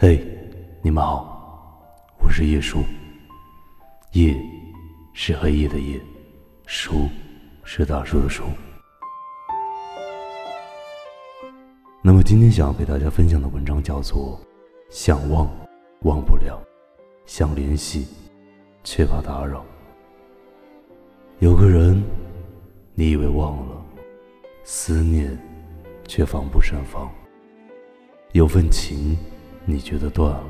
嘿，你们好，我是叶叔。夜是黑夜的夜，叔是大叔的叔。那么今天想要给大家分享的文章叫做《想忘忘不了，想联系却怕打扰》。有个人，你以为忘了，思念却防不胜防。有份情，你觉得断了，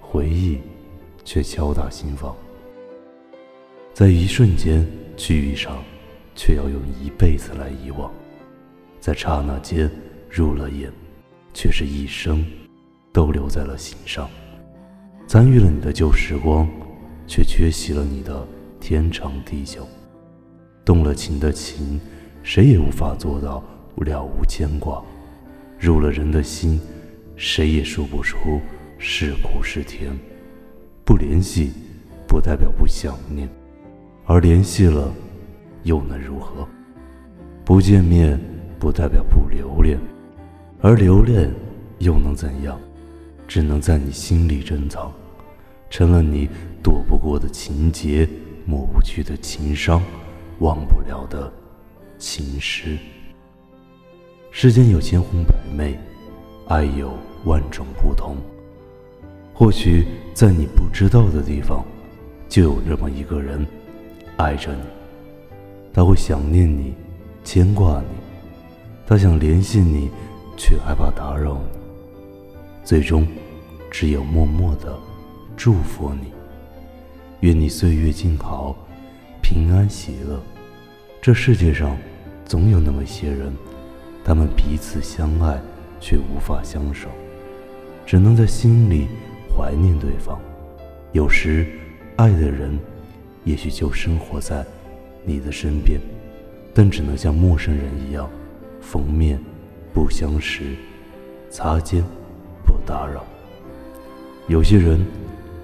回忆却敲打心房。在一瞬间聚一场，却要用一辈子来遗忘。在刹那间入了眼，却是一生都留在了心上。参与了你的旧时光，却缺席了你的天长地久。动了情的情，谁也无法做到了无牵挂；入了人的心。谁也说不出是苦是甜，不联系不代表不想念，而联系了又能如何？不见面不代表不留恋，而留恋又能怎样？只能在你心里珍藏，成了你躲不过的情结，抹不去的情伤，忘不了的情诗。世间有千红百媚。爱有万种不同，或许在你不知道的地方，就有这么一个人爱着你。他会想念你，牵挂你，他想联系你，却害怕打扰你。最终，只有默默的祝福你，愿你岁月静好，平安喜乐。这世界上，总有那么些人，他们彼此相爱。却无法相守，只能在心里怀念对方。有时，爱的人也许就生活在你的身边，但只能像陌生人一样，逢面不相识，擦肩不打扰。有些人，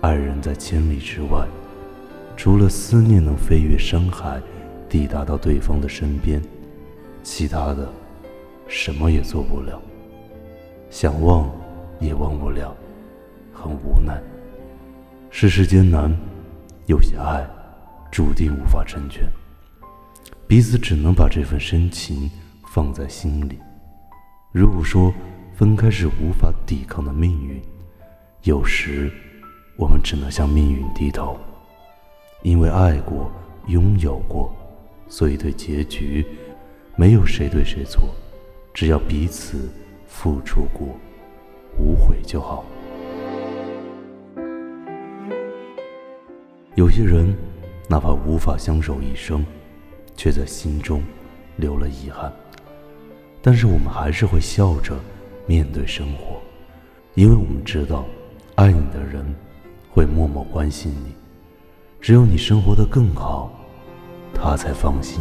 爱人在千里之外，除了思念能飞越山海，抵达到对方的身边，其他的什么也做不了。想忘，也忘不了，很无奈。世事艰难，有些爱，注定无法成全。彼此只能把这份深情放在心里。如果说分开是无法抵抗的命运，有时我们只能向命运低头。因为爱过，拥有过，所以对结局，没有谁对谁错，只要彼此。付出过，无悔就好。有些人，哪怕无法相守一生，却在心中留了遗憾。但是我们还是会笑着面对生活，因为我们知道，爱你的人会默默关心你。只有你生活的更好，他才放心。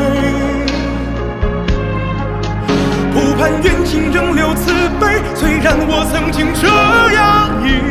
但愿今仍留慈悲，虽然我曾经这样以为。